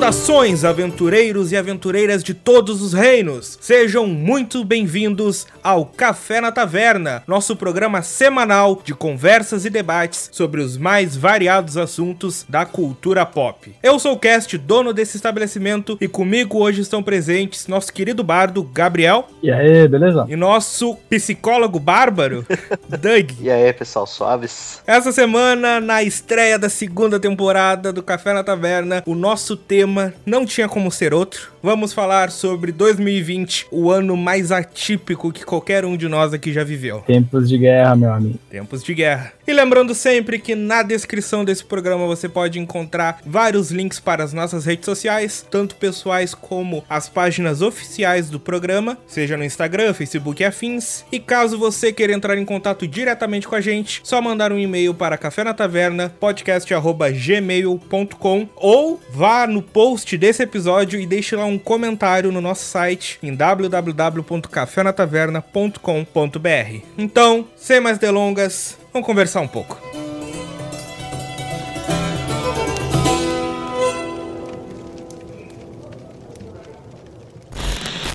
Saudações, aventureiros e aventureiras de todos os reinos! Sejam muito bem-vindos ao Café na Taverna, nosso programa semanal de conversas e debates sobre os mais variados assuntos da cultura pop. Eu sou o Cast, dono desse estabelecimento, e comigo hoje estão presentes nosso querido bardo Gabriel. E aí, beleza? E nosso psicólogo bárbaro, Doug. E aí, pessoal, suaves? Essa semana, na estreia da segunda temporada do Café na Taverna, o nosso tema não tinha como ser outro. Vamos falar sobre 2020, o ano mais atípico que qualquer um de nós aqui já viveu. Tempos de guerra, meu amigo. Tempos de guerra. E lembrando sempre que na descrição desse programa você pode encontrar vários links para as nossas redes sociais, tanto pessoais como as páginas oficiais do programa, seja no Instagram, Facebook e afins. E caso você queira entrar em contato diretamente com a gente, só mandar um e-mail para café na taverna podcast@gmail.com ou vá no post desse episódio e deixe lá um comentário no nosso site em www.cafenataverna.com.br. Então, sem mais delongas, vamos conversar um pouco.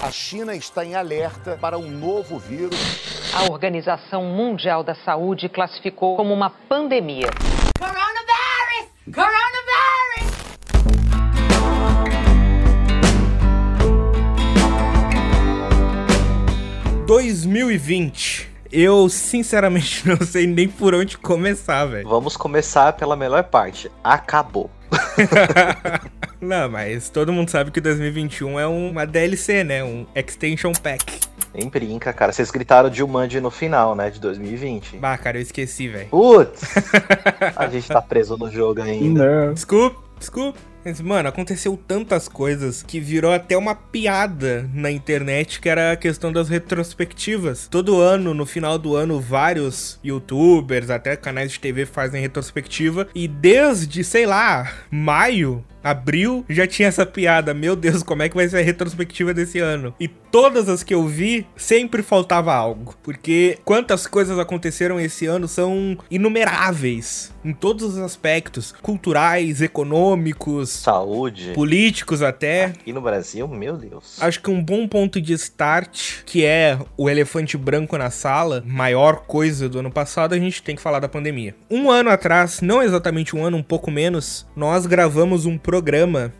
A China está em alerta para um novo vírus. A Organização Mundial da Saúde classificou como uma pandemia. Coronavirus! Coronavirus! 2020. Eu, sinceramente, não sei nem por onde começar, velho. Vamos começar pela melhor parte. Acabou. não, mas todo mundo sabe que 2021 é uma DLC, né? Um Extension Pack. Nem brinca, cara. Vocês gritaram de Jumanji no final, né? De 2020. Bah, cara, eu esqueci, velho. Putz! a gente tá preso no jogo ainda. Não. Desculpa, desculpa. Mas, mano, aconteceu tantas coisas que virou até uma piada na internet, que era a questão das retrospectivas. Todo ano, no final do ano, vários youtubers, até canais de TV fazem retrospectiva. E desde, sei lá, maio, abril, já tinha essa piada. Meu Deus, como é que vai ser a retrospectiva desse ano? E todas as que eu vi, sempre faltava algo. Porque quantas coisas aconteceram esse ano são inumeráveis. Em todos os aspectos. Culturais, econômicos. Saúde. Políticos até. Aqui no Brasil, meu Deus. Acho que um bom ponto de start, que é o elefante branco na sala, maior coisa do ano passado, a gente tem que falar da pandemia. Um ano atrás, não exatamente um ano, um pouco menos, nós gravamos um programa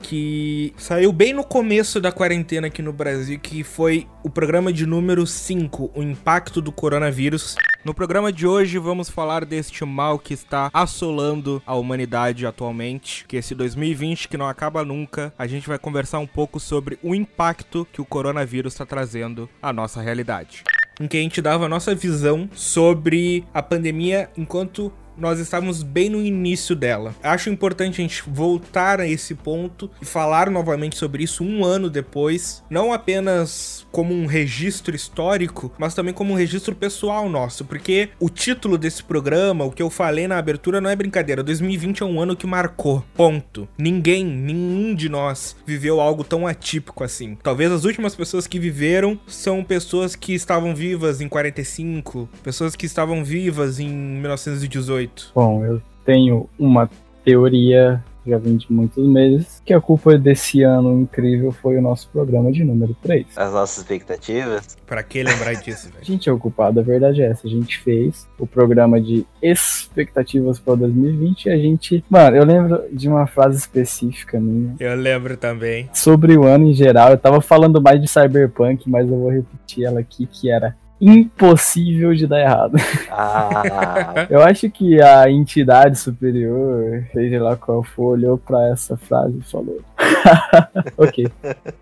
que saiu bem no começo da quarentena aqui no Brasil, que foi o programa de número 5, o impacto do coronavírus. No programa de hoje vamos falar deste mal que está assolando a humanidade atualmente, que esse 2020 que não acaba nunca. A gente vai conversar um pouco sobre o impacto que o coronavírus está trazendo à nossa realidade. Em que a gente dava a nossa visão sobre a pandemia enquanto nós estávamos bem no início dela. Acho importante a gente voltar a esse ponto e falar novamente sobre isso um ano depois, não apenas como um registro histórico, mas também como um registro pessoal nosso, porque o título desse programa, o que eu falei na abertura, não é brincadeira. 2020 é um ano que marcou. Ponto. Ninguém, nenhum de nós viveu algo tão atípico assim. Talvez as últimas pessoas que viveram são pessoas que estavam vivas em 45, pessoas que estavam vivas em 1918. Bom, eu tenho uma teoria, já vem de muitos meses, que a culpa desse ano incrível foi o nosso programa de número 3. As nossas expectativas. Pra que lembrar disso, A velho? gente é o culpado, a verdade é essa. A gente fez o programa de expectativas para 2020 e a gente. Mano, eu lembro de uma frase específica minha. Eu lembro também. Sobre o ano em geral, eu tava falando mais de Cyberpunk, mas eu vou repetir ela aqui, que era impossível de dar errado. Ah, Eu acho que a entidade superior, seja lá qual for, olhou pra essa frase e falou. ok,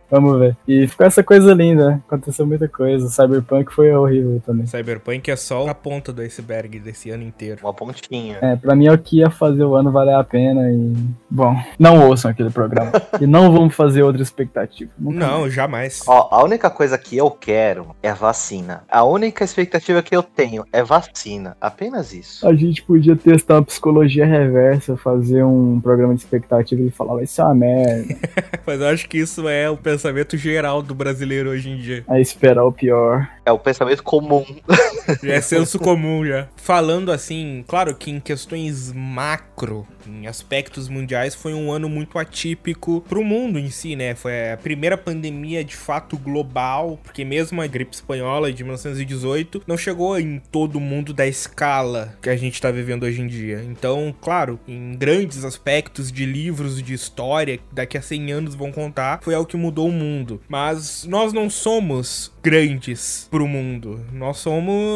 vamos ver. E ficou essa coisa linda, né? aconteceu muita coisa. Cyberpunk foi horrível também. Cyberpunk é só a ponta do iceberg desse ano inteiro. uma pontinha. É, pra mim é o que ia fazer o ano valer a pena e. Bom, não ouçam aquele programa. e não vamos fazer outra expectativa. Nunca Não, jamais. Ó, a única coisa que eu quero é vacina. A única expectativa que eu tenho é vacina. Apenas isso. A gente podia testar a psicologia reversa, fazer um programa de expectativa e falar, vai ser uma merda. Mas eu acho que isso é o pensamento geral do brasileiro hoje em dia. Aí esperar o pior. É o pensamento comum. É senso comum já. Falando assim, claro que em questões macro, em aspectos mundiais, foi um ano muito atípico pro mundo em si, né? Foi a primeira pandemia de fato global, porque mesmo a gripe espanhola de 1918 não chegou em todo o mundo da escala que a gente tá vivendo hoje em dia. Então, claro, em grandes aspectos de livros de história, daqui a 100 anos vão contar, foi algo que mudou o mundo. Mas nós não somos grandes pro mundo. Nós somos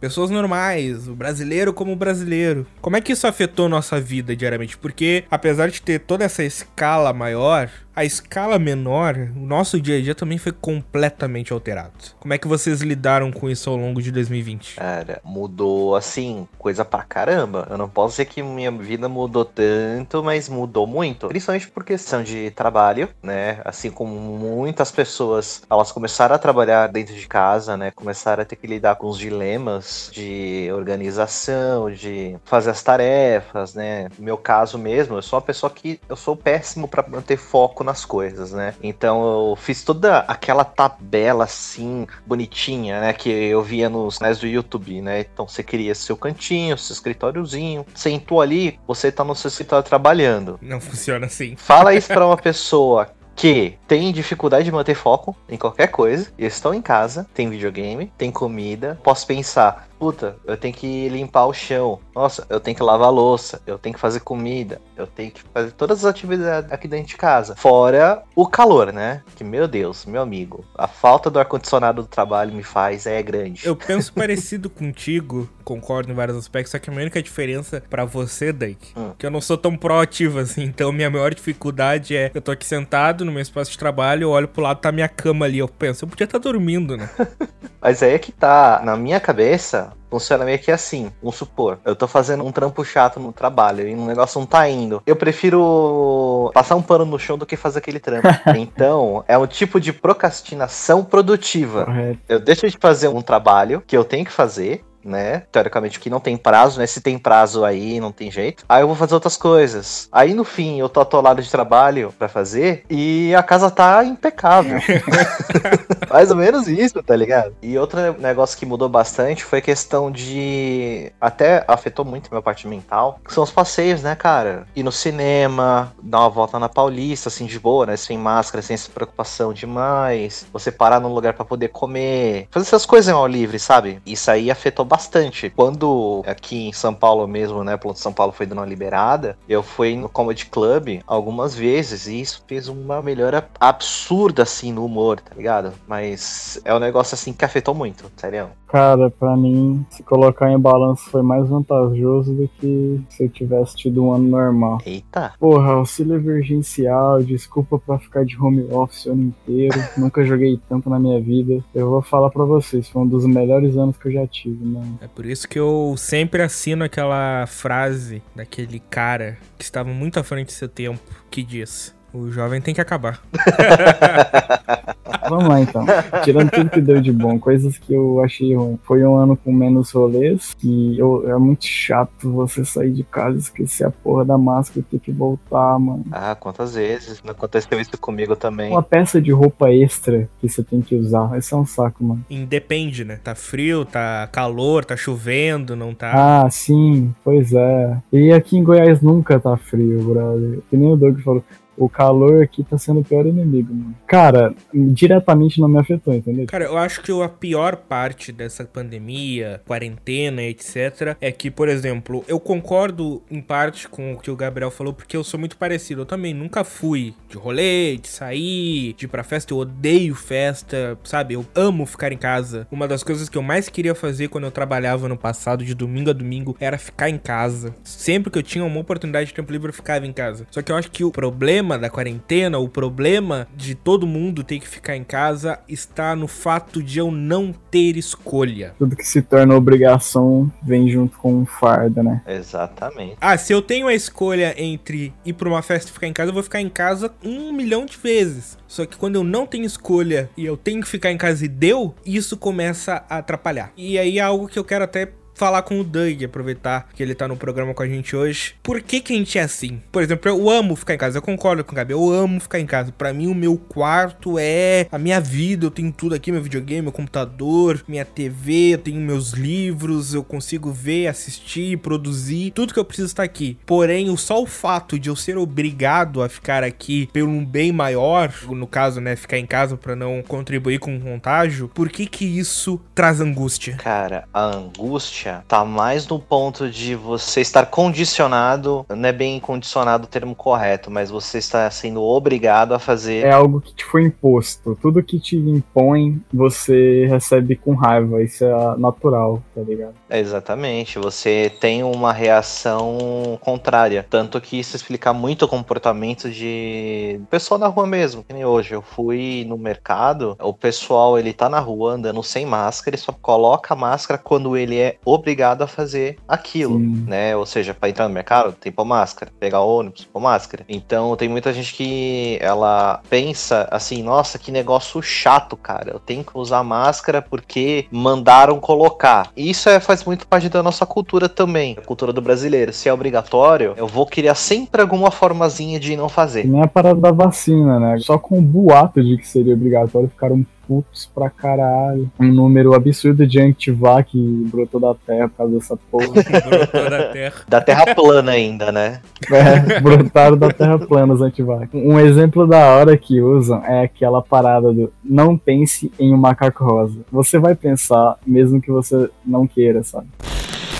pessoas normais, o brasileiro como o brasileiro. Como é que isso afetou nossa vida diariamente? Porque apesar de ter toda essa escala maior, a escala menor, o nosso dia a dia também foi completamente alterado. Como é que vocês lidaram com isso ao longo de 2020? Cara, mudou assim, coisa pra caramba. Eu não posso dizer que minha vida mudou tanto, mas mudou muito. Principalmente por questão de trabalho, né? Assim como muitas pessoas, elas começaram a trabalhar dentro de casa, né? Começaram a ter que lidar com os dilemas de organização, de fazer as tarefas, né? No meu caso mesmo, eu sou uma pessoa que eu sou péssimo para manter foco nas coisas, né? Então eu fiz toda aquela tabela assim, bonitinha, né? Que eu via nos canais do YouTube, né? Então você queria seu cantinho, seu escritóriozinho. Sentou ali, você tá no seu escritório trabalhando. Não funciona assim. Fala isso pra uma pessoa que tem dificuldade de manter foco em qualquer coisa, e estão em casa, tem videogame, tem comida, posso pensar, puta, eu tenho que limpar o chão, nossa, eu tenho que lavar a louça, eu tenho que fazer comida, eu tenho que fazer todas as atividades aqui dentro de casa. Fora o calor, né? Que, meu Deus, meu amigo, a falta do ar-condicionado do trabalho me faz é grande. Eu penso parecido contigo, concordo em vários aspectos, só que a minha única diferença pra você, Dake, Hum. que eu não sou tão proativo assim, então minha maior dificuldade é eu tô aqui sentado no meu espaço de trabalho, eu olho pro lado, tá minha cama ali, eu penso, eu podia estar dormindo, né? Mas aí é que tá, na minha cabeça, funciona meio que assim. Vamos supor, eu tô fazendo um trampo chato no trabalho e um negócio não tá indo. Eu prefiro passar um pano no chão do que fazer aquele trampo. então, é um tipo de procrastinação produtiva. Correto. Eu deixo de fazer um trabalho que eu tenho que fazer. Né? Teoricamente que não tem prazo, né? Se tem prazo aí, não tem jeito. Aí eu vou fazer outras coisas. Aí no fim eu tô atolado de trabalho pra fazer e a casa tá impecável. Mais ou menos isso, tá ligado? E outro negócio que mudou bastante foi a questão de. Até afetou muito minha parte mental. Que são os passeios, né, cara? Ir no cinema, dar uma volta na Paulista, assim, de boa, né? Sem máscara, sem essa preocupação demais. Você parar num lugar pra poder comer. Fazer essas coisas ao livre, sabe? Isso aí afetou bastante. Quando aqui em São Paulo mesmo, né? Ponto São Paulo foi dando uma liberada. Eu fui no Comedy Club algumas vezes e isso fez uma melhora absurda, assim, no humor, tá ligado? Mas é um negócio, assim, que afetou muito, sério. Cara, pra mim, se colocar em balanço foi mais vantajoso do que se eu tivesse tido um ano normal. Eita. Porra, auxílio emergencial, desculpa pra ficar de home office o ano inteiro. Nunca joguei tanto na minha vida. Eu vou falar pra vocês, foi um dos melhores anos que eu já tive, mano. É por isso que eu sempre assino aquela frase daquele cara que estava muito à frente do seu tempo, que diz: O jovem tem que acabar. Vamos lá então. Tirando tudo que deu de bom, coisas que eu achei ruim. Foi um ano com menos rolês. E eu, é muito chato você sair de casa e esquecer a porra da máscara e ter que voltar, mano. Ah, quantas vezes? Não aconteceu isso comigo também. Uma peça de roupa extra que você tem que usar. Esse é um saco, mano. Independe, né? Tá frio, tá calor, tá chovendo, não tá. Ah, sim, pois é. E aqui em Goiás nunca tá frio, brother. Que nem o Doug falou. O calor aqui tá sendo o pior inimigo, mano. Cara, diretamente não me afetou, entendeu? Cara, eu acho que a pior parte dessa pandemia, quarentena, etc, é que, por exemplo, eu concordo em parte com o que o Gabriel falou, porque eu sou muito parecido. Eu também nunca fui de rolê, de sair, de ir pra festa. Eu odeio festa, sabe? Eu amo ficar em casa. Uma das coisas que eu mais queria fazer quando eu trabalhava no passado, de domingo a domingo, era ficar em casa. Sempre que eu tinha uma oportunidade de tempo livre, eu ficava em casa. Só que eu acho que o problema da quarentena, o problema de todo mundo ter que ficar em casa, está no fato de eu não ter escolha. Tudo que se torna obrigação vem junto com um fardo, né? Exatamente. Ah, se eu tenho a escolha entre ir pra uma festa e ficar em casa, eu vou ficar em casa um milhão de vezes. Só que quando eu não tenho escolha e eu tenho que ficar em casa e deu, isso começa a atrapalhar. E aí é algo que eu quero até falar com o Doug, aproveitar que ele tá no programa com a gente hoje. Por que que a gente é assim? Por exemplo, eu amo ficar em casa, eu concordo com o Gabi, eu amo ficar em casa. Pra mim, o meu quarto é a minha vida, eu tenho tudo aqui, meu videogame, meu computador, minha TV, eu tenho meus livros, eu consigo ver, assistir, produzir, tudo que eu preciso está aqui. Porém, só o fato de eu ser obrigado a ficar aqui pelo um bem maior, no caso, né, ficar em casa pra não contribuir com o contágio, por que que isso traz angústia? Cara, a angústia tá mais no ponto de você estar condicionado, não é bem condicionado o termo correto, mas você está sendo obrigado a fazer. É algo que te foi imposto. Tudo que te impõe, você recebe com raiva. Isso é natural, tá ligado? É, Exatamente, você tem uma reação contrária. Tanto que isso explica muito o comportamento de pessoal na rua mesmo. Que nem hoje, eu fui no mercado, o pessoal ele tá na rua andando sem máscara, ele só coloca a máscara quando ele é obrigado a fazer aquilo, Sim. né? Ou seja, para entrar no mercado, tem que pôr máscara, pegar ônibus, pôr máscara. Então tem muita gente que ela pensa assim, nossa, que negócio chato, cara. Eu tenho que usar máscara porque mandaram colocar. E isso é, faz muito parte da nossa cultura também, a cultura do brasileiro. Se é obrigatório, eu vou criar sempre alguma formazinha de não fazer. nem a parada da vacina, né? Só com o boato de que seria obrigatório ficaram putos pra caralho. Um número absurdo de antivac que brotou da terra por causa dessa porra. Brotou da terra. Da terra plana ainda, né? É, brotaram da terra plana os antivac. Um exemplo da hora que usam é aquela parada do não pense em um macaco rosa. Você vai pensar, mesmo que você não queira, sabe?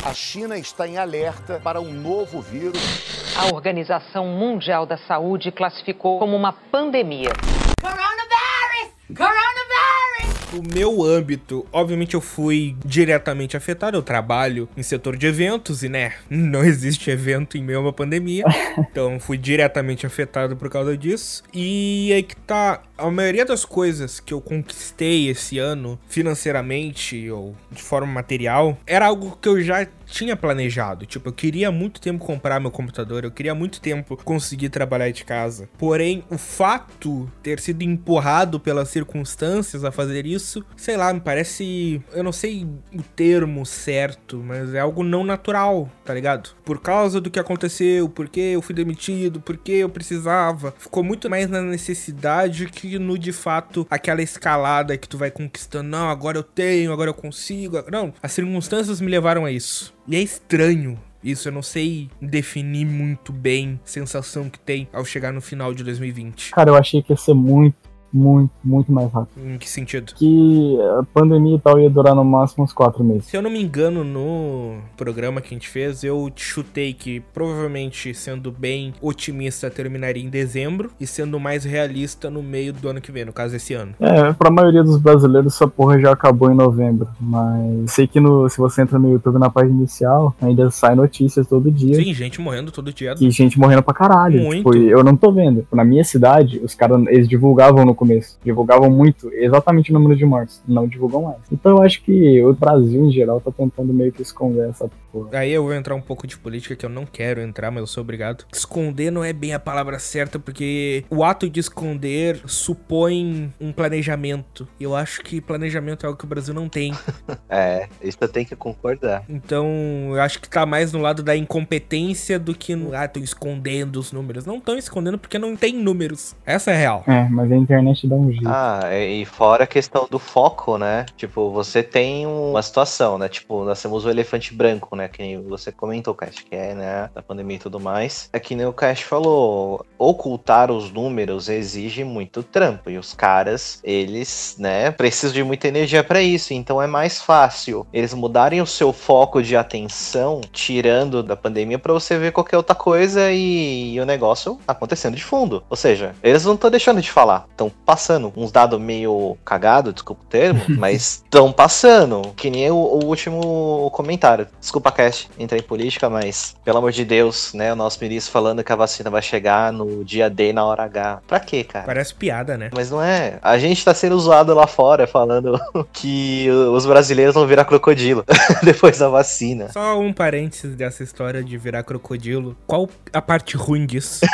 A China está em alerta para um novo vírus. A Organização Mundial da Saúde classificou como uma pandemia. Coronavirus! Coronavirus! O meu âmbito, obviamente eu fui diretamente afetado, eu trabalho em setor de eventos e, né, não existe evento em meio a uma pandemia. Então fui diretamente afetado por causa disso. E aí que tá, a maioria das coisas que eu conquistei esse ano, financeiramente ou de forma material, era algo que eu já tinha planejado. Tipo, eu queria muito tempo comprar meu computador, eu queria muito tempo conseguir trabalhar de casa. Porém, o fato ter sido empurrado pelas circunstâncias a fazer isso, sei lá, me parece. Eu não sei o termo certo, mas é algo não natural, tá ligado? Por causa do que aconteceu, porque eu fui demitido, porque eu precisava. Ficou muito mais na necessidade que no de fato aquela escalada que tu vai conquistando. Não, agora eu tenho, agora eu consigo. Não, as circunstâncias me levaram a isso. E é estranho isso, eu não sei definir muito bem a sensação que tem ao chegar no final de 2020. Cara, eu achei que ia ser muito, muito, muito mais rápido. Em que sentido? Que a pandemia e tal ia durar no máximo uns quatro meses. Se eu não me engano, no programa que a gente fez, eu te chutei que provavelmente, sendo bem otimista, terminaria em dezembro e sendo mais realista no meio do ano que vem, no caso esse ano. É, pra maioria dos brasileiros essa porra já acabou em novembro. Mas sei que no, se você entra no YouTube na página inicial, ainda sai notícias todo dia. Sim, gente morrendo todo dia. E gente morrendo pra caralho. Muito. Tipo, eu não tô vendo. Na minha cidade, os caras, eles divulgavam no começo. Divulgavam muito, exatamente o número de mortes. Não divulgam mais. Então eu acho que o Brasil, em geral, tá tentando meio que esconder essa porra. Aí eu vou entrar um pouco de política que eu não quero entrar, mas eu sou obrigado. Esconder não é bem a palavra certa, porque o ato de esconder supõe um planejamento. E eu acho que planejamento é algo que o Brasil não tem. É, isso eu tenho que concordar. Então, eu acho que tá mais no lado da incompetência do que no. Ah, tô escondendo os números. Não estão escondendo porque não tem números. Essa é a real. É, mas a internet dá um jeito. Ah, e fora a questão do foco, né? Tipo, você tem uma situação, né? Tipo, nós temos o elefante branco, né? Que você comentou, Cash, que é, né? Da pandemia e tudo mais. É que nem o Cash falou, ocultar os números exige muito trampo. E os caras, eles, né? Precisam de muita energia pra isso. Então é mais fácil eles mudarem o seu foco de atenção, tirando da pandemia, pra você ver qualquer outra coisa e, e o negócio acontecendo de fundo. Ou seja, eles não estão deixando de falar, estão passando uns dados meio cagado, desculpa o termo, mas estão passando. Que nem o, o último comentário. Desculpa, Cast, entrar em política, mas pelo amor de Deus, né? O nosso ministro falando que a vacina vai chegar no dia D na hora H. Pra quê, cara? Parece piada, né? Mas não é. A gente tá sendo zoado lá fora falando que os brasileiros vão virar crocodilo depois da vacina. Só um parênteses dessa história de virar crocodilo. Qual a parte ruim disso?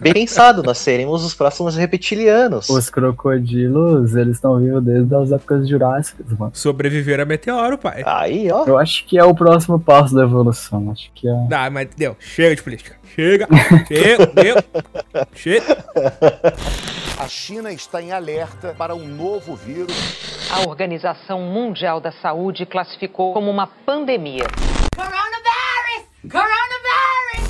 Bem pensado, nós seremos os próximos reptilianos. Os crocodilos, eles estão vivos desde as épocas jurássicas, mano. Sobreviver a meteoro, pai. Aí, ó. Eu acho que é o próximo passo da evolução. Acho que é. Ah, mas deu. Chega de política. Chega. Chega. Deu. Chega. A China está em alerta para um novo vírus. A Organização Mundial da Saúde classificou como uma pandemia. Coronavirus! Coronavirus!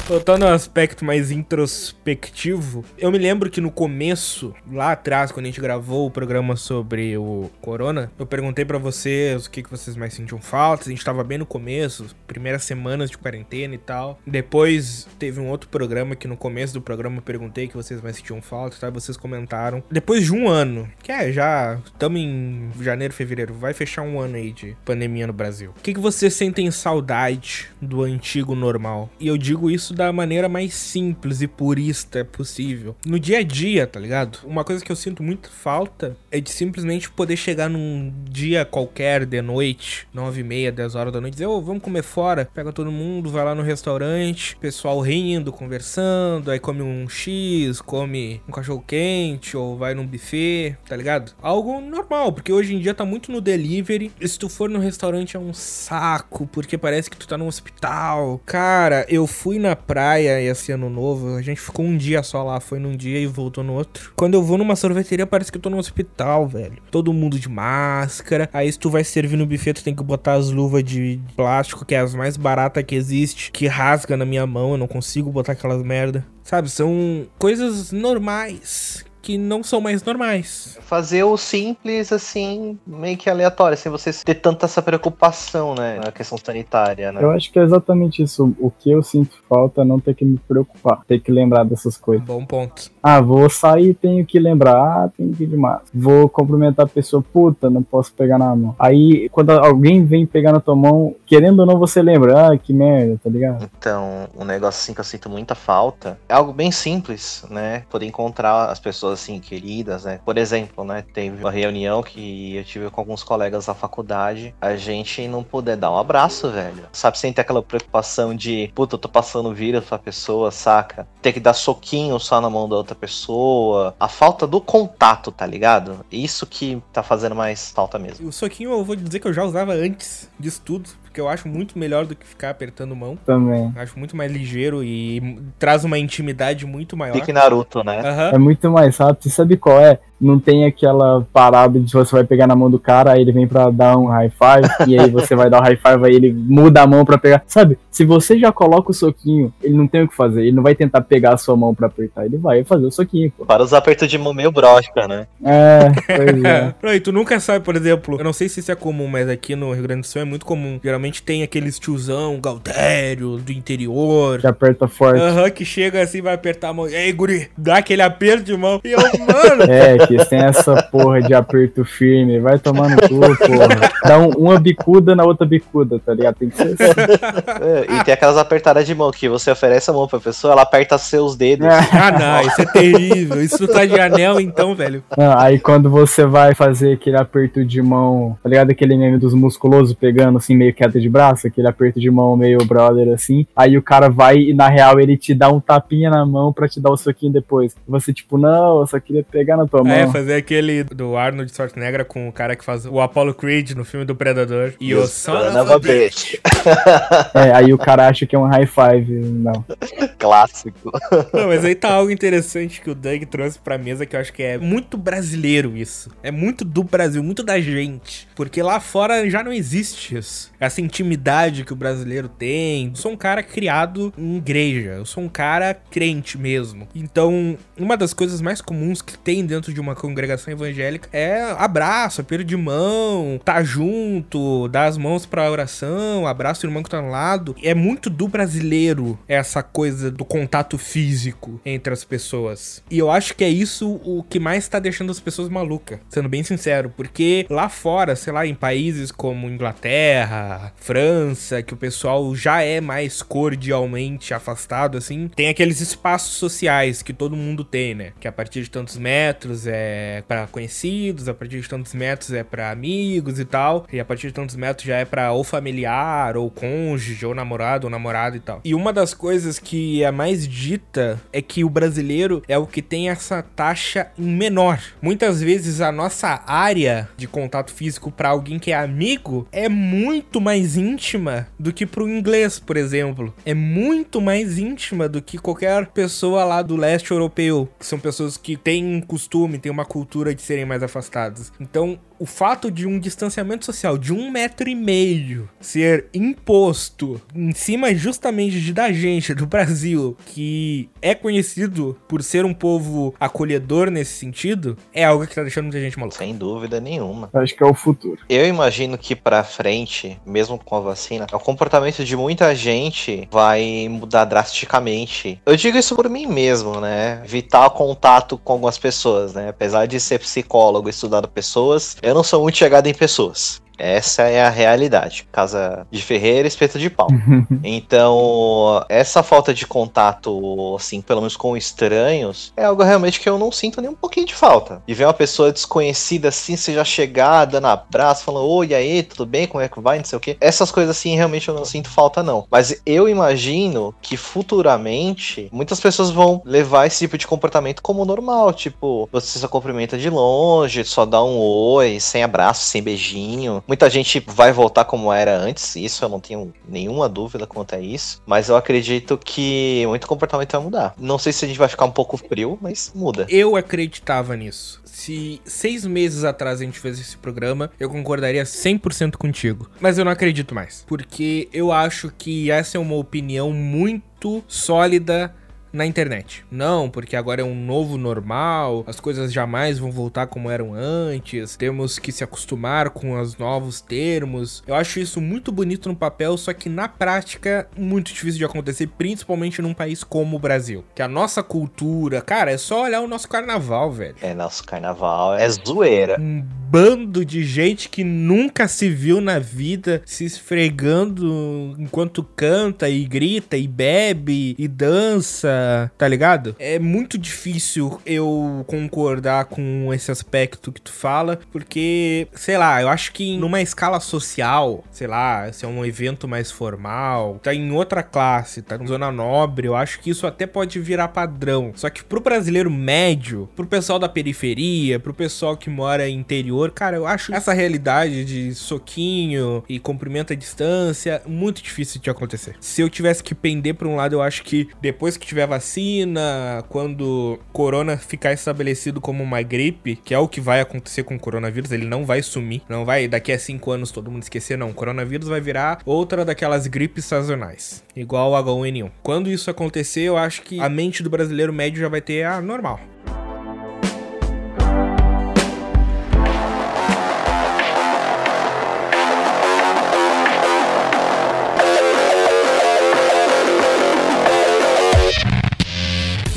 Voltando ao aspecto mais introspectivo, eu me lembro que no começo, lá atrás, quando a gente gravou o programa sobre o Corona, eu perguntei pra vocês o que, que vocês mais sentiam falta. A gente tava bem no começo, primeiras semanas de quarentena e tal. Depois teve um outro programa que no começo do programa eu perguntei que vocês mais sentiam falta e Vocês comentaram. Depois de um ano, que é já estamos em janeiro, fevereiro, vai fechar um ano aí de pandemia no Brasil. O que, que vocês sentem saudade do antigo normal? E eu digo isso da maneira mais simples e purista possível. No dia a dia, tá ligado? Uma coisa que eu sinto muito falta é de simplesmente poder chegar num dia qualquer de noite, 9 e meia, 10 horas da noite, dizer, ô, vamos comer fora. Pega todo mundo, vai lá no restaurante, pessoal rindo, conversando, aí come um X, come um cachorro quente, ou vai num buffet, tá ligado? Algo normal, porque hoje em dia tá muito no delivery. E se tu for no restaurante é um saco, porque parece que tu tá num hospital. Cara, eu fui na praia esse ano novo, a gente ficou um dia só lá, foi num dia e voltou no outro. Quando eu vou numa sorveteria, parece que eu tô num hospital, velho. Todo mundo de máscara. Aí se tu vai servir no buffet, tu tem que botar as luvas de plástico, que é as mais baratas que existe, que rasga na minha mão, eu não consigo botar aquelas merda. Sabe, são coisas normais que não são mais normais. Fazer o simples, assim, meio que aleatório, sem você ter tanta essa preocupação, né? Na questão sanitária, né? Eu acho que é exatamente isso. O que eu sinto falta é não ter que me preocupar, ter que lembrar dessas coisas. Bom ponto. Ah, vou sair, tenho que lembrar, ah, tenho que ir de máscara. Vou cumprimentar a pessoa, puta, não posso pegar na mão. Aí, quando alguém vem pegar na tua mão, querendo ou não, você lembra, ah, que merda, tá ligado? Então, um negócio assim que eu sinto muita falta é algo bem simples, né? Poder encontrar as pessoas assim queridas, né? Por exemplo, né? Teve uma reunião que eu tive com alguns colegas da faculdade, a gente não poder dar um abraço, velho. Sabe, sem ter aquela preocupação de, puta, eu tô passando vírus pra pessoa, saca? Ter que dar soquinho só na mão da outra pessoa. A falta do contato, tá ligado? Isso que tá fazendo mais falta mesmo. O soquinho eu vou dizer que eu já usava antes disso tudo, porque eu acho muito melhor do que ficar apertando mão. Também. Acho muito mais ligeiro e traz uma intimidade muito maior. Pique Naruto, né? Aham. É muito mais rápido. Você sabe qual é? Não tem aquela parada de você vai pegar na mão do cara, aí ele vem pra dar um high five, e aí você vai dar o high five, aí ele muda a mão pra pegar. Sabe? Se você já coloca o soquinho, ele não tem o que fazer. Ele não vai tentar pegar a sua mão pra apertar, ele vai fazer o soquinho, pô. Para os apertos de mão meio brosca, né? É, pois é. Não, e tu nunca sabe, por exemplo, eu não sei se isso é comum, mas aqui no Rio Grande do Sul é muito comum. Geralmente tem aqueles tiozão, Galdério, do interior. Que aperta forte. Aham, que chega assim, vai apertar a mão. Ei, guri, dá aquele aperto de mão. E eu, mano, É, que tem essa porra de aperto firme. Vai tomar no cu, porra. Dá um- uma bicuda na outra bicuda, tá ligado? Tem que ser assim. É, e tem aquelas apertadas de mão que você oferece a mão pra pessoa, ela aperta seus dedos. ah não, isso é terrível. Isso tá de anel então, velho. Não, aí quando você vai fazer aquele aperto de mão, tá ligado? Aquele meme dos musculosos pegando assim, meio queda de braço, aquele aperto de mão meio brother assim. Aí o cara vai e na real ele te dá um tapinha na mão pra te dar o soquinho depois. Você, tipo, não, eu só queria pegar na tua mão. É, fazer aquele do Arnold Schwarzenegger com o cara que faz o Apollo Creed no filme do Predador. E o son of a bitch. É, aí o cara acha que é um high five. Não. Clássico. Não, mas aí tá algo interessante que o Doug trouxe pra mesa que eu acho que é muito brasileiro isso. É muito do Brasil, muito da gente. Porque lá fora já não existe isso. Essa intimidade que o brasileiro tem. Eu sou um cara criado em igreja. Eu sou um cara crente mesmo. Então, uma das coisas mais comuns que tem dentro de uma congregação evangélica é abraço, aperto de mão, tá junto, dar as mãos pra oração, abraça o irmão que tá ao lado. É muito do brasileiro essa coisa do contato físico entre as pessoas. E eu acho que é isso o que mais tá deixando as pessoas malucas, sendo bem sincero, porque lá fora, sei lá, em países como Inglaterra, França, que o pessoal já é mais cordialmente afastado, assim, tem aqueles espaços sociais que todo mundo tem, né? Que a partir de tantos metros é para conhecidos, a partir de tantos metros é para amigos e tal, e a partir de tantos metros já é para ou familiar, ou cônjuge, ou namorado, ou namorada e tal. E uma das coisas que é mais dita é que o brasileiro é o que tem essa taxa menor. Muitas vezes a nossa área de contato físico para alguém que é amigo é muito mais íntima do que pro inglês, por exemplo. É muito mais íntima do que qualquer pessoa lá do leste europeu, que são pessoas que têm um costume, têm uma cultura de serem mais afastadas. Então, o fato de um distanciamento social de um metro e meio ser imposto em cima justamente de da gente, do Brasil, que é conhecido por ser um povo acolhedor nesse sentido, é algo que tá deixando muita gente maluca. Sem dúvida nenhuma. Acho que é o futuro. Eu imagino que pra frente, mesmo com a vacina, o comportamento de muita gente vai mudar drasticamente. Eu digo isso por mim mesmo, né? Evitar contato com algumas pessoas, né? Apesar de ser psicólogo e estudar pessoas, eu não sou muito chegado em pessoas. Essa é a realidade. Casa de Ferreira, espeto de pau. então, essa falta de contato, assim, pelo menos com estranhos, é algo realmente que eu não sinto nem um pouquinho de falta. E ver uma pessoa desconhecida assim, você já chegar, dando abraço, falando, oi, aí, tudo bem? Como é que vai? Não sei o quê. Essas coisas assim, realmente eu não sinto falta, não. Mas eu imagino que futuramente muitas pessoas vão levar esse tipo de comportamento como normal. Tipo, você só cumprimenta de longe, só dá um oi, sem abraço, sem beijinho. Muita gente vai voltar como era antes, isso eu não tenho nenhuma dúvida quanto a isso. Mas eu acredito que muito comportamento vai mudar. Não sei se a gente vai ficar um pouco frio, mas muda. Eu acreditava nisso. Se seis meses atrás a gente fez esse programa, eu concordaria 100% contigo. Mas eu não acredito mais. Porque eu acho que essa é uma opinião muito sólida na internet. Não, porque agora é um novo normal, as coisas jamais vão voltar como eram antes, temos que se acostumar com os novos termos. Eu acho isso muito bonito no papel, só que na prática muito difícil de acontecer, principalmente num país como o Brasil. Que a nossa cultura, cara, é só olhar o nosso carnaval, velho. É, nosso carnaval é zoeira. Um bando de gente que nunca se viu na vida se esfregando enquanto canta e grita e bebe e dança, tá ligado? É muito difícil eu concordar com esse aspecto que tu fala, porque, sei lá, eu acho que numa escala social, sei lá, se é um evento mais formal, tá em outra classe, tá em zona nobre, eu acho que isso até pode virar padrão. Só que pro brasileiro médio, pro pessoal da periferia, pro pessoal que mora interior, cara, eu acho essa realidade de soquinho e cumprimento à distância muito difícil de acontecer. Se eu tivesse que pender pra um lado, eu acho que depois que tiver vacina, quando corona ficar estabelecido como uma gripe, que é o que vai acontecer com o coronavírus, ele não vai sumir, não vai daqui a cinco anos todo mundo esquecer, não. O coronavírus vai virar outra daquelas gripes sazonais, igual o H1N1. Quando isso acontecer, eu acho que a mente do brasileiro médio já vai ter a normal.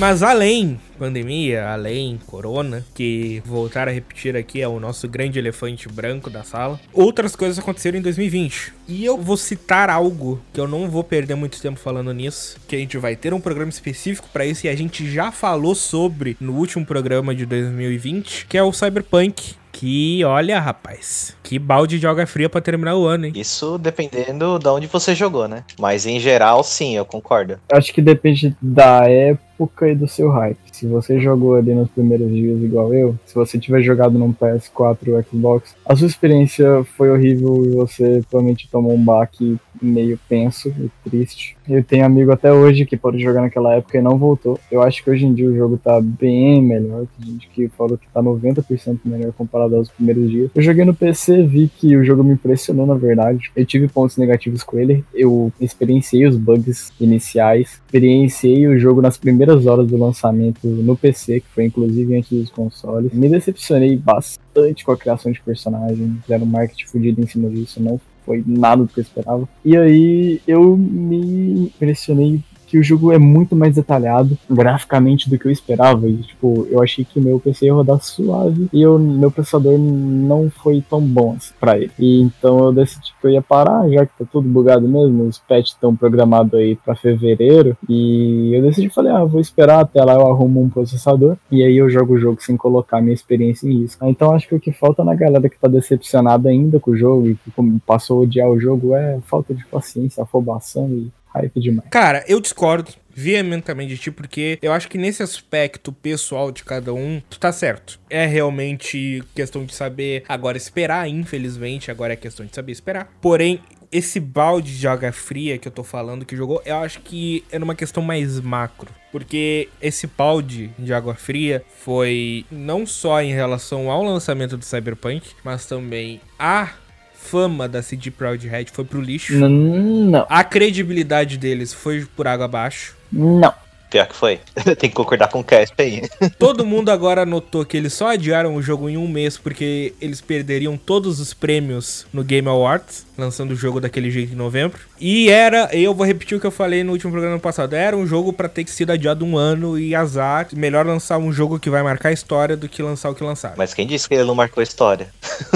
Mas além pandemia, além corona, que voltar a repetir aqui é o nosso grande elefante branco da sala, outras coisas aconteceram em 2020. E eu vou citar algo que eu não vou perder muito tempo falando nisso, que a gente vai ter um programa específico para isso e a gente já falou sobre no último programa de 2020, que é o Cyberpunk, que, olha, rapaz, que balde de água fria pra terminar o ano, hein? Isso dependendo de onde você jogou, né? Mas em geral, sim, eu concordo. Acho que depende da época e do seu hype. Se você jogou ali nos primeiros dias igual eu, se você tiver jogado num PS4 ou Xbox, a sua experiência foi horrível e você provavelmente tomou um baque meio tenso e triste. Eu tenho amigo até hoje que pode jogar naquela época e não voltou. Eu acho que hoje em dia o jogo tá bem melhor. Tem gente que falou que tá 90% melhor comparado aos primeiros dias. Eu joguei no PC, vi que o jogo me impressionou na verdade. Eu tive pontos negativos com ele. Eu experienciei os bugs iniciais, experienciei o jogo nas primeiras horas do lançamento no PC, que foi inclusive antes dos consoles. Me decepcionei bastante com a criação de personagem. Fizeram um marketing fudido em cima disso. Não foi nada do que eu esperava. E aí eu me impressionei que o jogo é muito mais detalhado graficamente do que eu esperava. E, tipo, eu achei que meu PC ia rodar suave e o meu processador não foi tão bom assim, pra ele. E então eu decidi que eu ia parar, já que tá tudo bugado mesmo. Os patches estão programados aí pra fevereiro. E eu decidi, falei, ah, vou esperar até lá eu arrumo um processador. E aí eu jogo o jogo sem colocar minha experiência em risco. Então acho que o que falta na galera que tá decepcionada ainda com o jogo e que passou a odiar o jogo é falta de paciência, afobação e hype demais. Cara, eu discordo veementemente de ti, porque eu acho que nesse aspecto pessoal de cada um, tu tá certo. É realmente questão de saber agora esperar, infelizmente, agora é questão de saber esperar. Porém, esse balde de água fria que eu tô falando que jogou, eu acho que é numa questão mais macro. Porque esse balde de água fria foi não só em relação ao lançamento do Cyberpunk, mas também a fama da CD Proud Red foi pro lixo. N- Não, A credibilidade deles foi por água abaixo. não. Pior que foi. Tem que concordar com o Casp aí. Todo mundo agora notou que eles só adiaram o jogo em um mês porque eles perderiam todos os prêmios no Game Awards, lançando o jogo daquele jeito em novembro. E era, eu vou repetir o que eu falei no último programa passado, era um jogo pra ter sido adiado um ano e azar. Melhor lançar um jogo que vai marcar a história do que lançar o que lançaram. Mas quem disse que ele não marcou a história?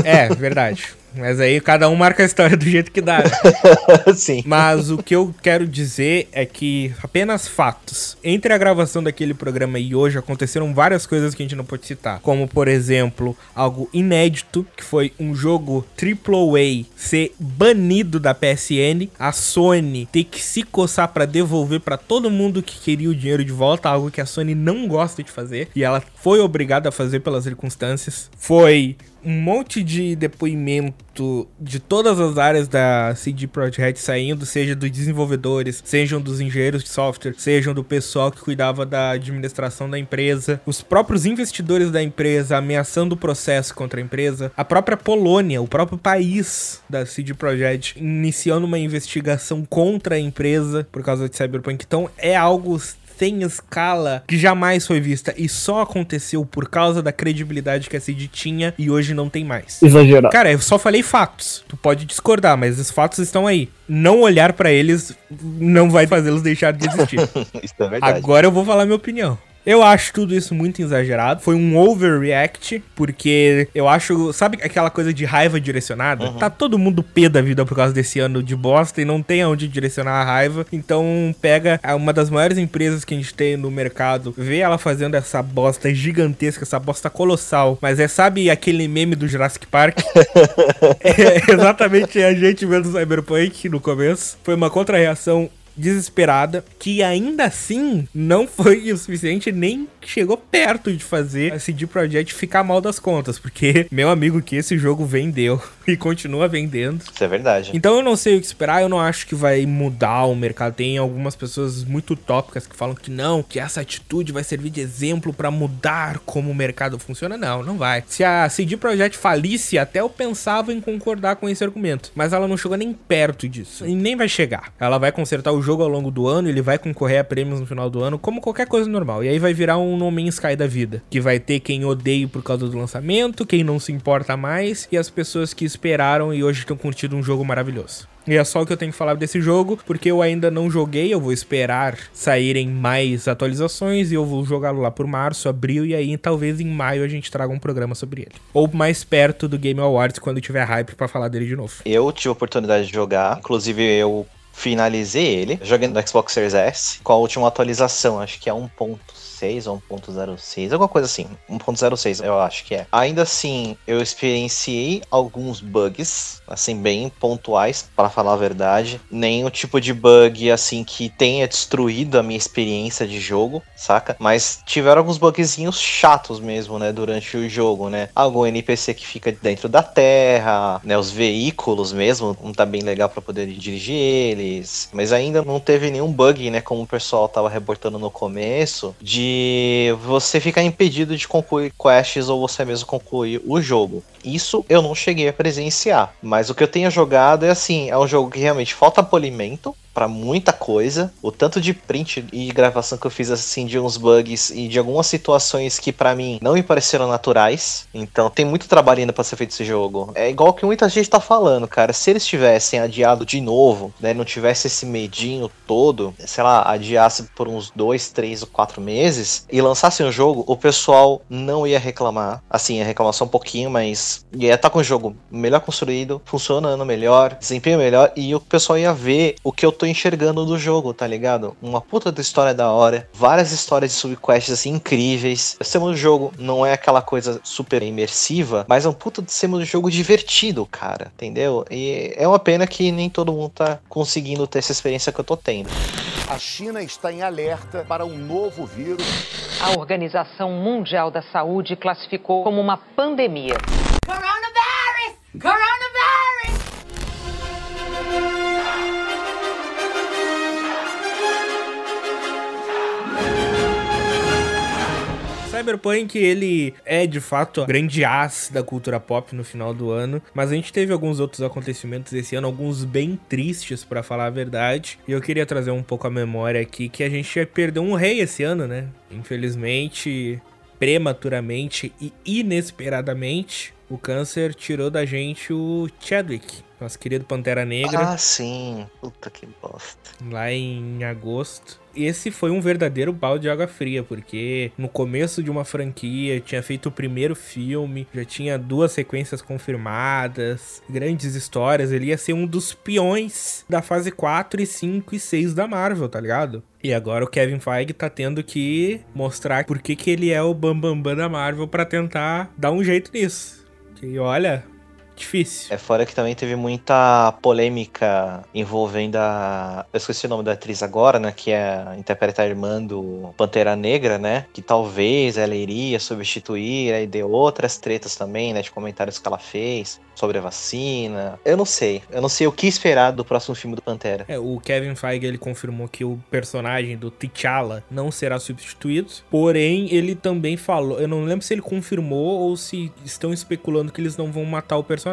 É, verdade. Mas aí cada um marca a história do jeito que dá. Sim. Mas o que eu quero dizer é que apenas fatos. Entre a gravação daquele programa e hoje aconteceram várias coisas que a gente não pode citar. Como, por exemplo, algo inédito, que foi um jogo AAA ser banido da PSN, a Sony ter que se coçar pra devolver pra todo mundo que queria o dinheiro de volta, algo que a Sony não gosta de fazer e ela foi obrigada a fazer pelas circunstâncias. Foi um monte de depoimento de todas as áreas da CD Projekt saindo, seja dos desenvolvedores, sejam dos engenheiros de software, sejam do pessoal que cuidava da administração da empresa, os próprios investidores da empresa ameaçando o processo contra a empresa, a própria Polônia, o próprio país da CD Projekt iniciando uma investigação contra a empresa por causa de Cyberpunk. Então é algo sem escala que jamais foi vista e só aconteceu por causa da credibilidade que a CD tinha e hoje não tem mais. Exagerado. Cara, eu só falei fatos. Tu pode discordar, mas os fatos estão aí. Não olhar pra eles não vai fazê-los deixar de existir. Isso é verdade. Agora eu vou falar minha opinião. Eu acho tudo isso muito exagerado. Foi um overreact, porque eu acho. Sabe aquela coisa de raiva direcionada? Tá todo mundo pé da vida por causa desse ano de bosta e não tem aonde direcionar a raiva. Então pega uma das maiores empresas que a gente tem no mercado, vê ela fazendo essa bosta gigantesca, essa bosta colossal. Mas é, sabe aquele meme do Jurassic Park? é exatamente a gente vendo Cyberpunk no começo. Foi uma contra-reação desesperada, que ainda assim não foi o suficiente, nem chegou perto de fazer a CD Projekt ficar mal das contas, porque, meu amigo, que esse jogo vendeu e continua vendendo. Isso é verdade. Então eu não sei o que esperar, eu não acho que vai mudar o mercado. Tem algumas pessoas muito utópicas que falam que não, que essa atitude vai servir de exemplo pra mudar como o mercado funciona. Não, não vai. Se a CD Projekt falisse, até eu pensava em concordar com esse argumento, mas ela não chegou nem perto disso. E nem vai chegar. Ela vai consertar o jogo ao longo do ano, ele vai concorrer a prêmios no final do ano, como qualquer coisa normal. E aí vai virar um No Man's Sky da vida, que vai ter quem odeia por causa do lançamento, quem não se importa mais e as pessoas que esperaram e hoje estão curtindo um jogo maravilhoso. E é só o que eu tenho que falar desse jogo, porque eu ainda não joguei, eu vou esperar saírem mais atualizações e eu vou jogá-lo lá por março, abril, e aí talvez em maio a gente traga um programa sobre ele. Ou mais perto do Game Awards, quando tiver hype pra falar dele de novo. Eu tive a oportunidade de jogar, inclusive eu finalizei ele. Joguei no Xbox Series S com a última atualização, acho que é 1.6 ou 1.06, alguma coisa assim. 1.06 eu acho que é. Ainda assim, eu experienciei alguns bugs, assim, bem pontuais, para falar a verdade. Nem o tipo de bug, assim, que tenha destruído a minha experiência de jogo, saca? Mas tiveram alguns bugzinhos chatos mesmo, né, durante o jogo, né? Algum NPC que fica dentro da terra, né? Os veículos mesmo, não tá bem legal para poder dirigir eles. Mas ainda não teve nenhum bug, né? Como o pessoal tava reportando no começo, de você ficar impedido de concluir quests ou você mesmo concluir o jogo. Isso eu não cheguei a presenciar. Mas o que eu tenho jogado é assim, é um jogo que realmente falta polimento. Pra muita coisa. O tanto de print e gravação que eu fiz assim de uns bugs e de algumas situações que pra mim não me pareceram naturais. Então tem muito trabalho ainda pra ser feito esse jogo. É igual que muita gente tá falando, cara. Se eles tivessem adiado de novo, né, não tivesse esse medinho todo, sei lá, adiasse por uns dois, três ou quatro meses e lançassem o jogo, o pessoal não ia reclamar. Assim, ia reclamar só um pouquinho, mas ia estar tá com o jogo melhor construído, funcionando melhor, desempenho melhor e o pessoal ia ver o que eu tô enxergando do jogo, tá ligado? Uma puta da história da hora, várias histórias de subquests assim incríveis. O sistema do jogo não é aquela coisa super imersiva, mas é um puta de sistema do jogo divertido, cara, entendeu? E é uma pena que nem todo mundo tá conseguindo ter essa experiência que eu tô tendo. A China está em alerta para um novo vírus. A Organização Mundial da Saúde classificou como uma pandemia. Coronavirus! Coronavirus! Cyberpunk, ele é de fato a grande as da cultura pop no final do ano, mas a gente teve alguns outros acontecimentos esse ano, alguns bem tristes para falar a verdade, e eu queria trazer um pouco a memória aqui que a gente perdeu um rei esse ano, né? Infelizmente, prematuramente e inesperadamente, o câncer tirou da gente o Chadwick, nosso querido Pantera Negra. Ah, sim. Puta que bosta. Lá em agosto. Esse foi um verdadeiro balde de água fria, porque no começo de uma franquia tinha feito o primeiro filme, já tinha duas sequências confirmadas, grandes histórias. Ele ia ser um dos peões da fase 4 e 5 e 6 da Marvel, tá ligado? E agora o Kevin Feige tá tendo que mostrar por que, que ele é o bambambam bam, bam da Marvel para tentar dar um jeito nisso. E olha, difícil. É fora que também teve muita polêmica envolvendo a. Eu esqueci o nome da atriz agora, né? Que é interpreta a irmã do Pantera Negra, né? Que talvez ela iria substituir, aí deu outras tretas também, né? De comentários que ela fez sobre a vacina. Eu não sei. Eu não sei o que esperar do próximo filme do Pantera. É, o Kevin Feige ele confirmou que o personagem do T'Challa não será substituído. Porém, ele também falou. Eu não lembro se ele confirmou ou se estão especulando que eles não vão matar o personagem.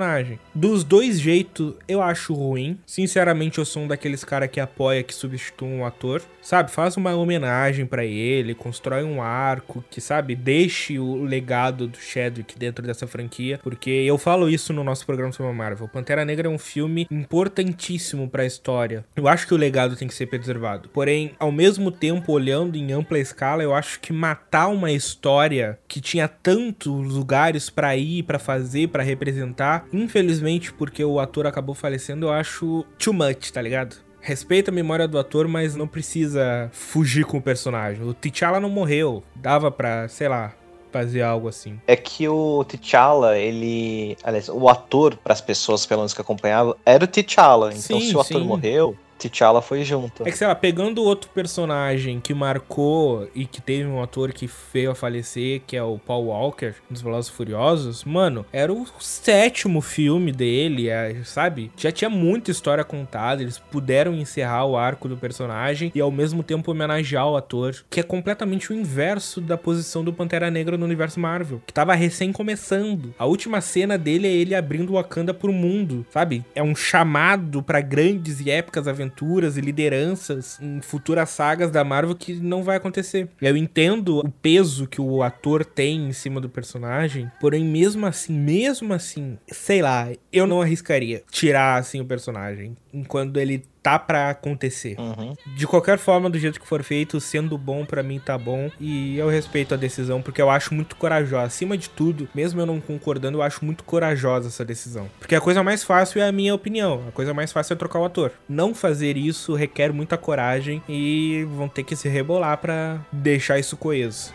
Dos dois jeitos, eu acho ruim. Sinceramente, eu sou um daqueles cara que apoia que substitua um ator. Sabe, faz uma homenagem para ele, constrói um arco que, sabe, deixe o legado do Chadwick dentro dessa franquia. Porque eu falo isso no nosso programa sobre a Marvel. Pantera Negra é um filme importantíssimo para a história. Eu acho que o legado tem que ser preservado. Porém, ao mesmo tempo, olhando em ampla escala, eu acho que matar uma história que tinha tantos lugares para ir, para fazer, para representar, infelizmente, porque o ator acabou falecendo, eu acho too much, tá ligado? Respeita a memória do ator, mas não precisa fugir com o personagem. O T'Challa não morreu. Dava pra, sei lá, fazer algo assim. É que o T'Challa, ele. Aliás, o ator, para as pessoas, pelo menos que acompanhavam, era o T'Challa. Então, Sim, se o ator sim. morreu, T'Challa foi junto. É que, sei lá, pegando outro personagem que marcou e que teve um ator que veio a falecer, que é o Paul Walker, dos Velozes Furiosos, mano, era o sétimo filme dele, é, sabe? Já tinha muita história contada, eles puderam encerrar o arco do personagem e ao mesmo tempo homenagear o ator, que é completamente o inverso da posição do Pantera Negra no universo Marvel, que tava recém começando. A última cena dele é ele abrindo Wakanda pro mundo, sabe? É um chamado pra grandes e épicas aventuras e lideranças em futuras sagas da Marvel que não vai acontecer. Eu entendo o peso que o ator tem em cima do personagem, porém mesmo assim, mesmo assim, sei lá, eu não arriscaria tirar assim o personagem enquanto ele tá pra acontecer. Uhum. De qualquer forma, do jeito que for feito, sendo bom pra mim tá bom e eu respeito a decisão porque eu acho muito corajosa. Acima de tudo, mesmo eu não concordando, eu acho muito corajosa essa decisão. Porque a coisa mais fácil é a minha opinião. A coisa mais fácil é trocar o ator. Não fazer isso requer muita coragem e vão ter que se rebolar pra deixar isso coeso.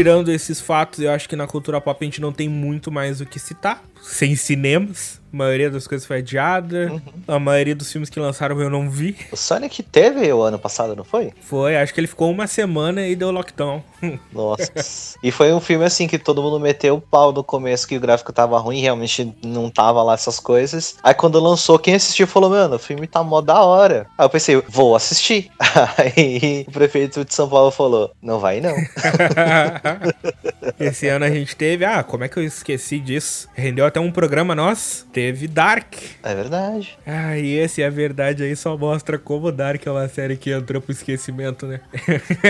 Tirando esses fatos, eu acho que na cultura pop a gente não tem muito mais o que citar. Sem cinemas. A maioria das coisas foi adiada. Uhum. A maioria dos filmes que lançaram eu não vi. O Sonic teve o ano passado, não foi? Foi, acho que ele ficou uma semana e deu lockdown. Nossa. e foi um filme assim que todo mundo meteu o pau no começo que o gráfico tava ruim, realmente não tava lá essas coisas. Aí quando lançou, quem assistiu falou: Mano, o filme tá mó da hora. Aí eu pensei: Vou assistir. Aí o prefeito de São Paulo falou: Não vai não. Esse ano a gente teve. Ah, como é que eu esqueci disso? Rendeu até um programa nosso. Teve Dark. É verdade. Ah, e esse, a verdade aí, só mostra como Dark é uma série que entrou pro esquecimento, né?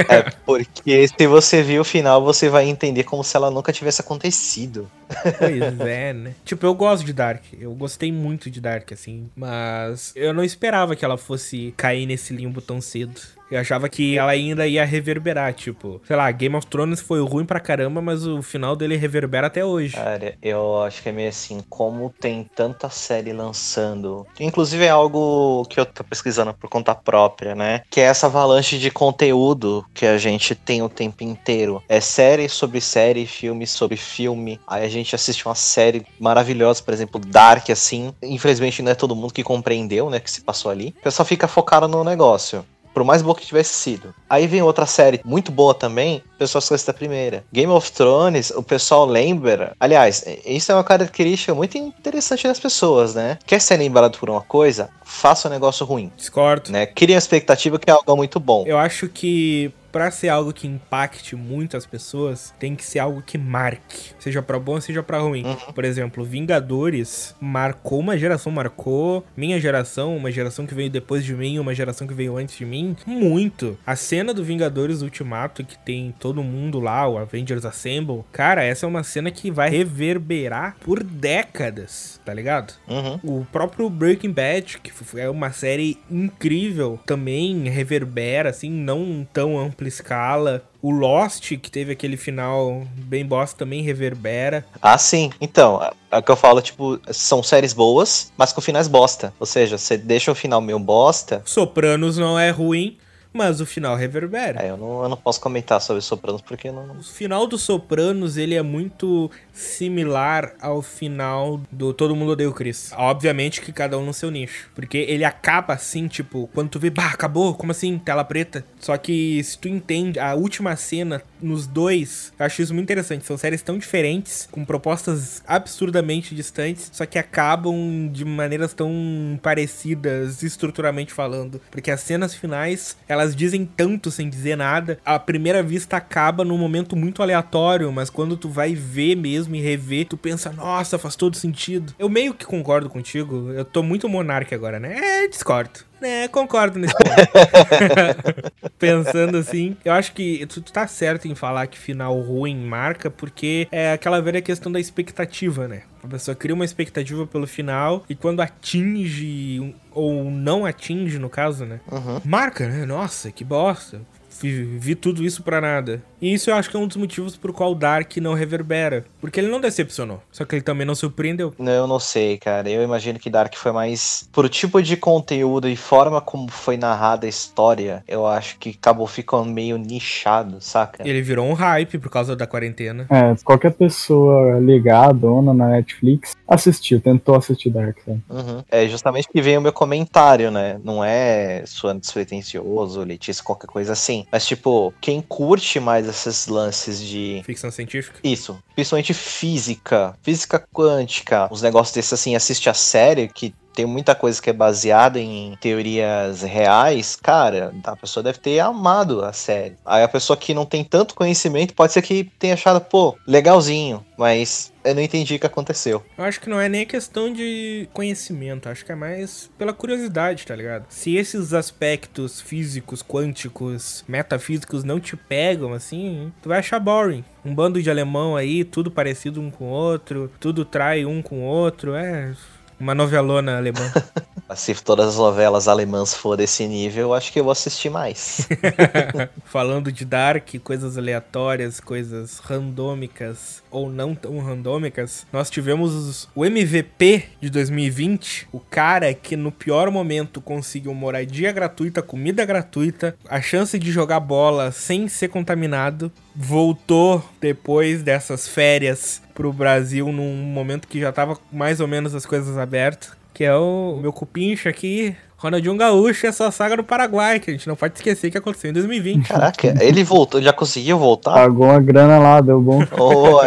É porque se você viu o final, você vai entender como se ela nunca tivesse acontecido. Pois é, né? Tipo, eu gosto de Dark. Eu gostei muito de Dark, assim. Mas eu não esperava que ela fosse cair nesse limbo tão cedo. Eu achava que ela ainda ia reverberar, tipo, sei lá, Game of Thrones foi ruim pra caramba, mas o final dele reverbera até hoje. Cara, eu acho que é meio assim, como tem tanta série lançando. Inclusive é algo que eu tô pesquisando por conta própria, né? Que é essa avalanche de conteúdo que a gente tem o tempo inteiro. É série sobre série, filme sobre filme. Aí a gente assiste uma série maravilhosa, por exemplo, Dark, assim. Infelizmente não é todo mundo que compreendeu, né, que se passou ali. O pessoal fica focado no negócio. Por mais boa que tivesse sido. Aí vem outra série muito boa também, o pessoal esquece da primeira. Game of Thrones, o pessoal lembra. Aliás, isso é uma característica muito interessante das pessoas, né? Quer ser lembrado por uma coisa? Faça um negócio ruim. Discordo. Né? Cria uma expectativa que é algo muito bom. Eu acho que pra ser algo que impacte muito as pessoas, tem que ser algo que marque. Seja pra bom, seja pra ruim. Uhum. Por exemplo, Vingadores marcou uma geração, marcou minha geração, uma geração que veio depois de mim, uma geração que veio antes de mim, muito. A cena do Vingadores Ultimato, que tem todo mundo lá, o Avengers Assemble, cara, essa é uma cena que vai reverberar por décadas, tá ligado? Uhum. O próprio Breaking Bad, que é uma série incrível, também reverbera, assim, não tão ampla escala. O Lost, que teve aquele final bem bosta, também reverbera. Ah, sim. Então, é o que eu falo, tipo, são séries boas, mas com finais bosta. Ou seja, você deixa um final meio bosta. Sopranos não é ruim, mas o final reverbera. É, eu não, eu não posso comentar sobre Sopranos porque não. O final do Sopranos, ele é muito similar ao final do Todo Mundo Odeia o Chris. Obviamente que cada um no seu nicho. Porque ele acaba assim, tipo, quando tu vê, bah, acabou, como assim? Tela preta. Só que se tu entende, a última cena nos dois, eu acho isso muito interessante. São séries tão diferentes, com propostas absurdamente distantes, só que acabam de maneiras tão parecidas, estruturalmente falando. Porque as cenas finais, elas dizem tanto sem dizer nada. A primeira vista acaba num momento muito aleatório, mas quando tu vai ver mesmo e rever, tu pensa, nossa, faz todo sentido. Eu meio que concordo contigo. Eu tô muito monarca agora, né? É, discordo. É, concordo nesse ponto. Pensando assim, eu acho que tu, tu tá certo em falar que final ruim marca, porque é aquela velha questão da expectativa, né? A pessoa cria uma expectativa pelo final e quando atinge, ou não atinge, no caso, né? Uhum. Marca, né? Nossa, que bosta. Vi, vi tudo isso pra nada. E isso eu acho que é um dos motivos por qual Dark não reverbera. Porque ele não decepcionou. Só que ele também não surpreendeu. Não, eu não sei, cara. Eu imagino que Dark foi mais. Por tipo de conteúdo e forma como foi narrada a história, eu acho que acabou ficando meio nichado, saca? Ele virou um hype por causa da quarentena. É, qualquer pessoa ligada, dona na Netflix, assistiu, tentou assistir Dark. Sabe? Uhum. É justamente que vem o meu comentário, né? Não é suando despretensioso, Letícia, qualquer coisa assim. Mas, tipo, quem curte mais esses lances de. Ficção científica. Isso, principalmente física, física quântica, uns negócios desses assim, assiste a série que tem muita coisa que é baseada em teorias reais, cara, a pessoa deve ter amado a série. Aí a pessoa que não tem tanto conhecimento pode ser que tenha achado, pô, legalzinho, mas eu não entendi o que aconteceu. Eu acho que não é nem questão de conhecimento, acho que é mais pela curiosidade, tá ligado? Se esses aspectos físicos, quânticos, metafísicos não te pegam assim, tu vai achar boring. Um bando de alemão aí, tudo parecido um com o outro, tudo trai um com o outro, é uma novelona alemã. Se todas as novelas alemãs for desse nível, eu acho que eu vou assistir mais. Falando de Dark, coisas aleatórias, coisas randômicas ou não tão randômicas, nós tivemos o MVP de 2020, o cara que no pior momento conseguiu moradia gratuita, comida gratuita, a chance de jogar bola sem ser contaminado, voltou depois dessas férias pro Brasil num momento que já tava mais ou menos as coisas abertas, que é o meu cupincho aqui, Ronaldinho Gaúcho e a sua saga no Paraguai, que a gente não pode esquecer que aconteceu em 2020. Caraca, ele voltou, já conseguiu voltar? Pagou uma grana lá, deu bom. Oh.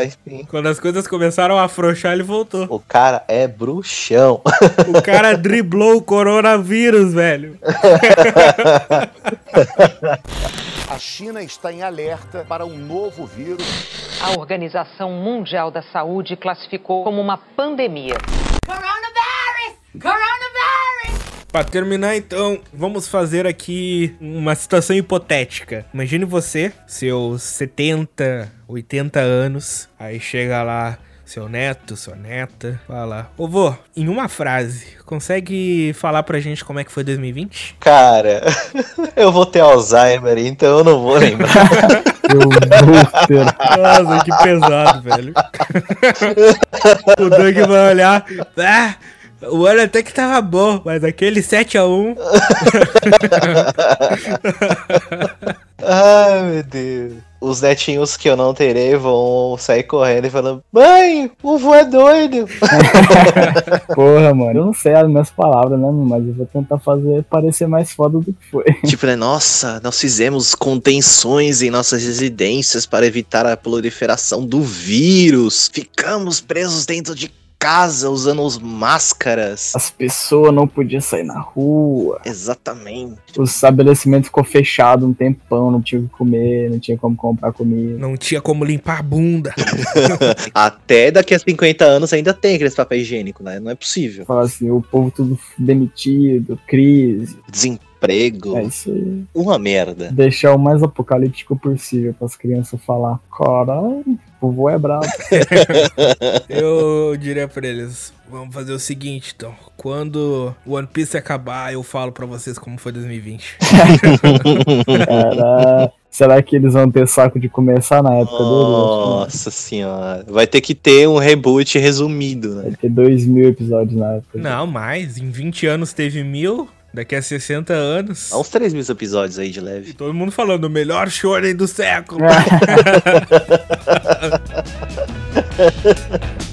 Quando as coisas começaram a afrouxar, ele voltou. O cara é bruxão. O cara driblou o coronavírus, velho. A China está em alerta para um novo vírus. A Organização Mundial da Saúde classificou como uma pandemia. Coronavirus! Coronavirus! Pra terminar, então, vamos fazer aqui uma situação hipotética. Imagine você, seus 70, 80 anos, aí chega lá seu neto, sua neta, fala: Ô vô, em uma frase, consegue falar pra gente como é que foi 2020? Cara, eu vou ter Alzheimer, então eu não vou lembrar. Eu vou ter. Nossa, que pesado, velho. o Doug vai olhar. Ah, o ano até que tava bom, mas aquele 7x1. Ai, meu Deus. Os netinhos que eu não terei vão sair correndo e falando: Mãe, o vô é doido. Porra, mano. Eu não sei as minhas palavras, né, mas eu vou tentar fazer parecer mais foda do que foi. tipo, né? Nossa, nós fizemos contenções em nossas residências para evitar a proliferação do vírus. Ficamos presos dentro de casa usando os máscaras. As pessoas não podiam sair na rua. Exatamente. O estabelecimento ficou fechado um tempão, não tinha o que comer, não tinha como comprar comida. Não tinha como limpar a bunda. Até daqui a 50 anos ainda tem aqueles papel higiênico, né? Não é possível. Falar assim, o povo tudo demitido, crise. Desemprego. É isso aí. Uma merda. Deixar o mais apocalíptico possível para as crianças falar. Caralho, o vô é brabo. Eu diria pra eles: vamos fazer o seguinte, então. Quando o One Piece acabar, eu falo pra vocês como foi 2020. Cara, será que eles vão ter saco de começar na época dele? Nossa senhora. Vai ter que ter um reboot resumido, né? Vai ter dois mil episódios na época. Não, mais. Em 20 anos teve mil, daqui a 60 anos. Há uns 3 mil episódios aí de leve. Todo mundo falando, o melhor shonen do século.